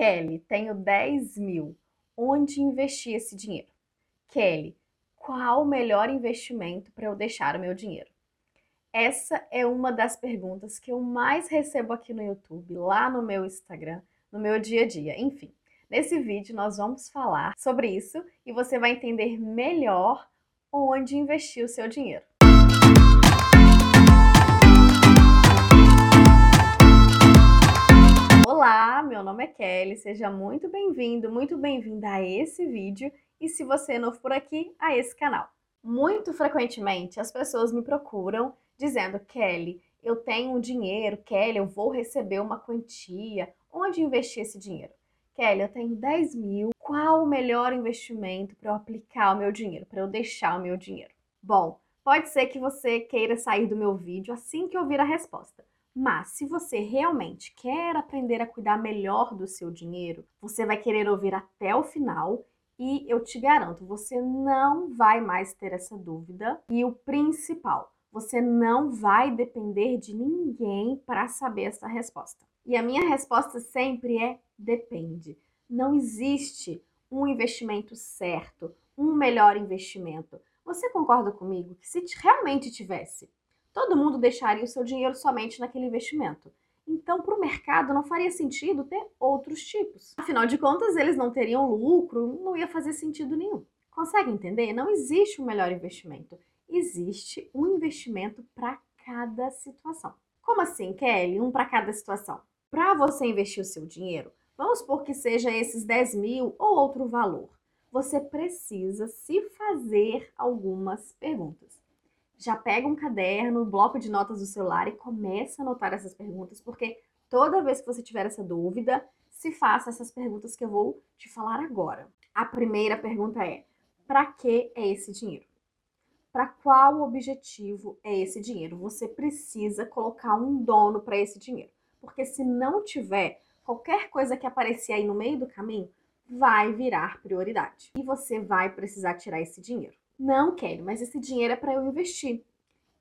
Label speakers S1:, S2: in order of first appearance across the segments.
S1: Kelly, tenho 10 mil. Onde investir esse dinheiro? Kelly, qual o melhor investimento para eu deixar o meu dinheiro? Essa é uma das perguntas que eu mais recebo aqui no YouTube, lá no meu Instagram, no meu dia a dia. Enfim, nesse vídeo nós vamos falar sobre isso e você vai entender melhor onde investir o seu dinheiro. Olá, meu nome é Kelly, seja muito bem-vindo, muito bem-vinda a esse vídeo e se você é novo por aqui, a esse canal. Muito frequentemente as pessoas me procuram dizendo, Kelly, eu tenho um dinheiro, Kelly, eu vou receber uma quantia, onde investir esse dinheiro? Kelly, eu tenho 10 mil, qual o melhor investimento para eu aplicar o meu dinheiro, para eu deixar o meu dinheiro? Bom, pode ser que você queira sair do meu vídeo assim que ouvir a resposta. Mas se você realmente quer aprender a cuidar melhor do seu dinheiro, você vai querer ouvir até o final e eu te garanto, você não vai mais ter essa dúvida. E o principal, você não vai depender de ninguém para saber essa resposta. E a minha resposta sempre é depende. Não existe um investimento certo, um melhor investimento. Você concorda comigo que se realmente tivesse todo mundo deixaria o seu dinheiro somente naquele investimento. Então, para o mercado, não faria sentido ter outros tipos. Afinal de contas, eles não teriam lucro, não ia fazer sentido nenhum. Consegue entender? Não existe um melhor investimento. Existe um investimento para cada situação. Como assim, Kelly? Um para cada situação. Para você investir o seu dinheiro, vamos supor que seja esses 10 mil ou outro valor. Você precisa se fazer algumas perguntas já pega um caderno, um bloco de notas do celular e começa a anotar essas perguntas, porque toda vez que você tiver essa dúvida, se faça essas perguntas que eu vou te falar agora. A primeira pergunta é: para que é esse dinheiro? Para qual objetivo é esse dinheiro? Você precisa colocar um dono para esse dinheiro, porque se não tiver, qualquer coisa que aparecer aí no meio do caminho vai virar prioridade e você vai precisar tirar esse dinheiro. Não quero, mas esse dinheiro é para eu investir.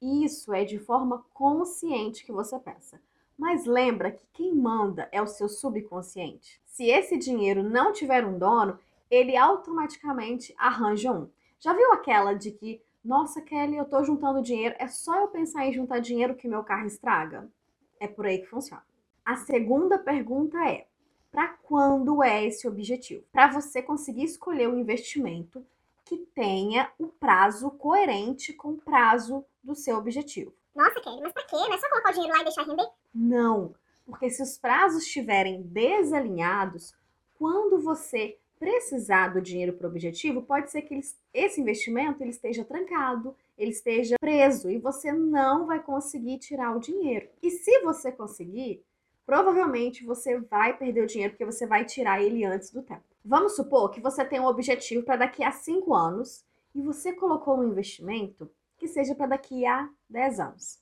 S1: Isso é de forma consciente que você pensa. Mas lembra que quem manda é o seu subconsciente. Se esse dinheiro não tiver um dono, ele automaticamente arranja um. Já viu aquela de que, nossa, Kelly, eu tô juntando dinheiro, é só eu pensar em juntar dinheiro que meu carro estraga? É por aí que funciona. A segunda pergunta é: para quando é esse objetivo? Para você conseguir escolher o investimento que tenha o prazo coerente com o prazo do seu objetivo.
S2: Nossa, Kelly, mas pra quê? Não é só colocar o dinheiro lá e deixar render?
S1: Não, porque se os prazos estiverem desalinhados, quando você precisar do dinheiro para o objetivo, pode ser que ele, esse investimento ele esteja trancado, ele esteja preso e você não vai conseguir tirar o dinheiro. E se você conseguir, provavelmente você vai perder o dinheiro porque você vai tirar ele antes do tempo. Vamos supor que você tem um objetivo para daqui a 5 anos e você colocou um investimento que seja para daqui a 10 anos.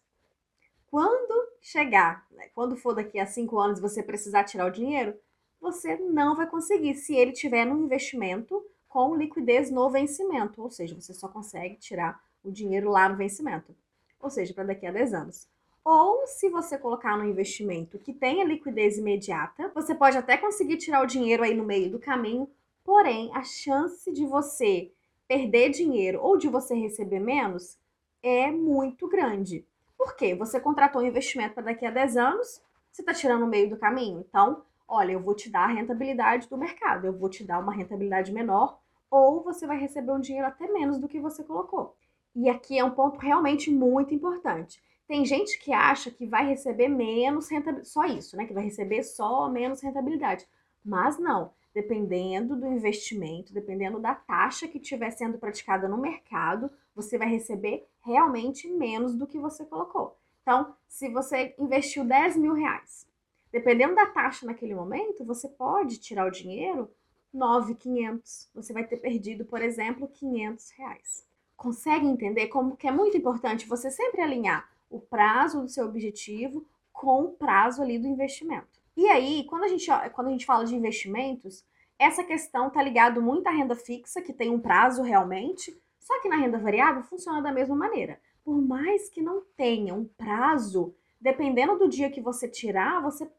S1: Quando chegar, né, quando for daqui a 5 anos você precisar tirar o dinheiro, você não vai conseguir se ele tiver no investimento com liquidez no vencimento, ou seja, você só consegue tirar o dinheiro lá no vencimento, ou seja, para daqui a 10 anos. Ou se você colocar no investimento que tenha liquidez imediata, você pode até conseguir tirar o dinheiro aí no meio do caminho, porém a chance de você perder dinheiro ou de você receber menos é muito grande. Por quê? Você contratou um investimento para daqui a 10 anos, você está tirando no meio do caminho. Então, olha, eu vou te dar a rentabilidade do mercado, eu vou te dar uma rentabilidade menor, ou você vai receber um dinheiro até menos do que você colocou. E aqui é um ponto realmente muito importante. Tem gente que acha que vai receber menos rentabilidade, só isso, né? Que vai receber só menos rentabilidade. Mas não, dependendo do investimento, dependendo da taxa que estiver sendo praticada no mercado, você vai receber realmente menos do que você colocou. Então, se você investiu 10 mil reais, dependendo da taxa naquele momento, você pode tirar o dinheiro 9,500. Você vai ter perdido, por exemplo, 500 reais. Consegue entender como que é muito importante você sempre alinhar o prazo do seu objetivo com o prazo ali do investimento. E aí, quando a gente, quando a gente fala de investimentos, essa questão está ligado muito à renda fixa, que tem um prazo realmente, só que na renda variável funciona da mesma maneira. Por mais que não tenha um prazo, dependendo do dia que você tirar, você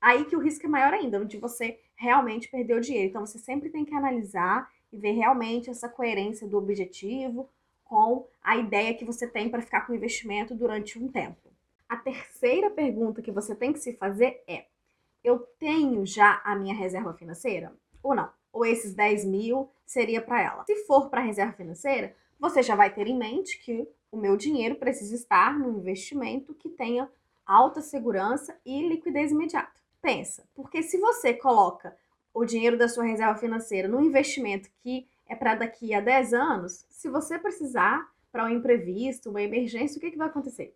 S1: Aí que o risco é maior ainda, de você realmente perder o dinheiro. Então você sempre tem que analisar e ver realmente essa coerência do objetivo com a ideia que você tem para ficar com o investimento durante um tempo. A terceira pergunta que você tem que se fazer é: eu tenho já a minha reserva financeira ou não? Ou esses 10 mil seria para ela? Se for para a reserva financeira, você já vai ter em mente que o meu dinheiro precisa estar num investimento que tenha alta segurança e liquidez imediata. Pensa, porque se você coloca o dinheiro da sua reserva financeira num investimento que é para daqui a 10 anos, se você precisar para um imprevisto, uma emergência, o que, que vai acontecer?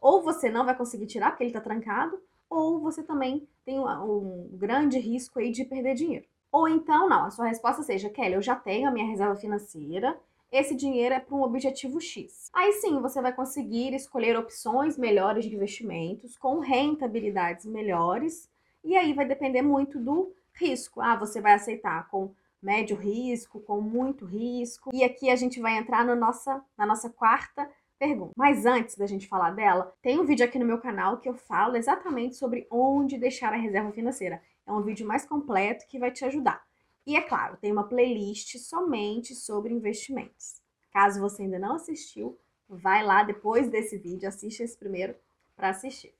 S1: Ou você não vai conseguir tirar porque ele está trancado, ou você também tem um, um grande risco aí de perder dinheiro. Ou então, não, a sua resposta seja, Kelly, eu já tenho a minha reserva financeira, esse dinheiro é para um objetivo X. Aí sim, você vai conseguir escolher opções melhores de investimentos com rentabilidades melhores, e aí vai depender muito do risco. Ah, você vai aceitar com médio risco, com muito risco. E aqui a gente vai entrar no nossa, na nossa quarta pergunta. Mas antes da gente falar dela, tem um vídeo aqui no meu canal que eu falo exatamente sobre onde deixar a reserva financeira. É um vídeo mais completo que vai te ajudar. E é claro, tem uma playlist somente sobre investimentos. Caso você ainda não assistiu, vai lá depois desse vídeo, assiste esse primeiro para assistir.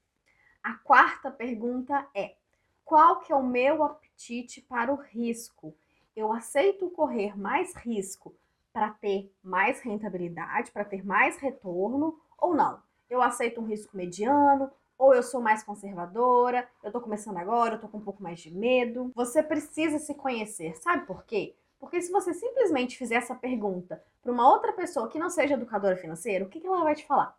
S1: A quarta pergunta é: qual que é o meu apetite para o risco? Eu aceito correr mais risco para ter mais rentabilidade, para ter mais retorno ou não? Eu aceito um risco mediano, ou eu sou mais conservadora, eu tô começando agora, eu tô com um pouco mais de medo. Você precisa se conhecer, sabe por quê? Porque se você simplesmente fizer essa pergunta para uma outra pessoa que não seja educadora financeira, o que, que ela vai te falar?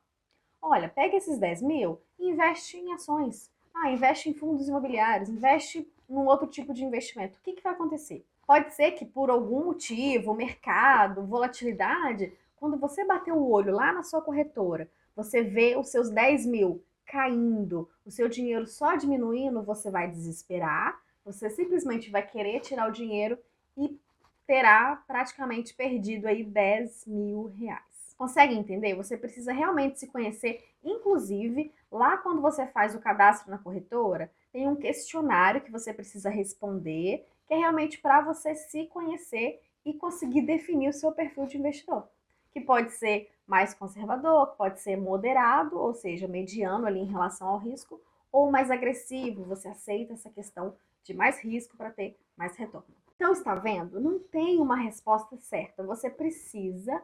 S1: Olha, pega esses 10 mil e investe em ações. Ah, investe em fundos imobiliários, investe num outro tipo de investimento. O que, que vai acontecer? Pode ser que por algum motivo, mercado, volatilidade, quando você bater o olho lá na sua corretora, você vê os seus 10 mil caindo, o seu dinheiro só diminuindo, você vai desesperar, você simplesmente vai querer tirar o dinheiro e terá praticamente perdido aí 10 mil reais. Consegue entender? Você precisa realmente se conhecer. Inclusive, lá quando você faz o cadastro na corretora, tem um questionário que você precisa responder, que é realmente para você se conhecer e conseguir definir o seu perfil de investidor que pode ser mais conservador, pode ser moderado, ou seja, mediano ali em relação ao risco, ou mais agressivo, você aceita essa questão de mais risco para ter mais retorno. Então, está vendo? Não tem uma resposta certa. Você precisa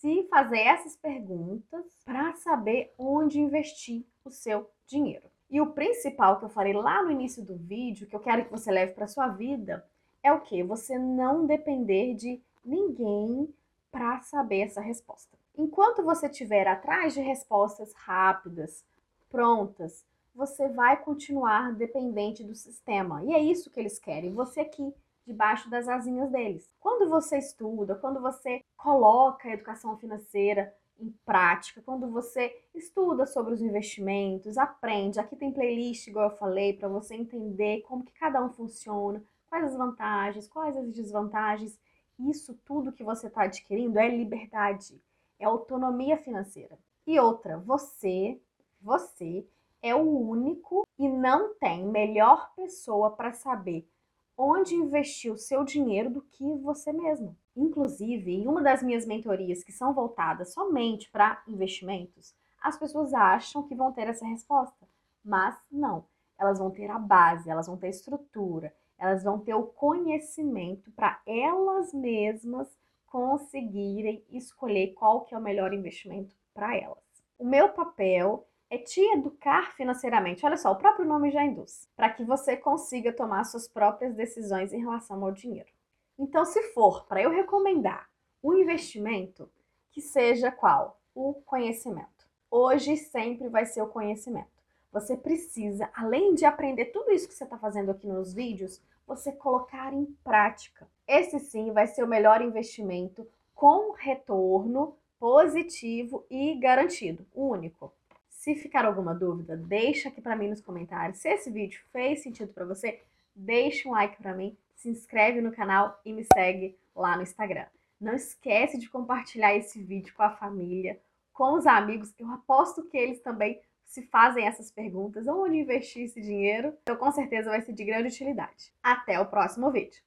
S1: se fazer essas perguntas para saber onde investir o seu dinheiro. E o principal que eu falei lá no início do vídeo, que eu quero que você leve para sua vida, é o que? Você não depender de ninguém para saber essa resposta. Enquanto você estiver atrás de respostas rápidas, prontas, você vai continuar dependente do sistema. E é isso que eles querem, você aqui, debaixo das asinhas deles. Quando você estuda, quando você coloca a educação financeira em prática, quando você estuda sobre os investimentos, aprende, aqui tem playlist, igual eu falei, para você entender como que cada um funciona, quais as vantagens, quais as desvantagens isso tudo que você está adquirindo é liberdade, é autonomia financeira. E outra, você, você é o único e não tem melhor pessoa para saber onde investir o seu dinheiro do que você mesmo. Inclusive, em uma das minhas mentorias que são voltadas somente para investimentos, as pessoas acham que vão ter essa resposta, mas não. Elas vão ter a base, elas vão ter estrutura, elas vão ter o conhecimento para elas mesmas conseguirem escolher qual que é o melhor investimento para elas. O meu papel é te educar financeiramente. Olha só, o próprio nome já induz, para que você consiga tomar suas próprias decisões em relação ao dinheiro. Então, se for para eu recomendar um investimento, que seja qual? O conhecimento. Hoje sempre vai ser o conhecimento. Você precisa, além de aprender tudo isso que você está fazendo aqui nos vídeos, você colocar em prática. Esse sim vai ser o melhor investimento com retorno positivo e garantido, único. Se ficar alguma dúvida, deixa aqui para mim nos comentários. Se esse vídeo fez sentido para você, deixa um like para mim, se inscreve no canal e me segue lá no Instagram. Não esquece de compartilhar esse vídeo com a família, com os amigos. Eu aposto que eles também se fazem essas perguntas, onde investir esse dinheiro, então com certeza vai ser de grande utilidade. Até o próximo vídeo.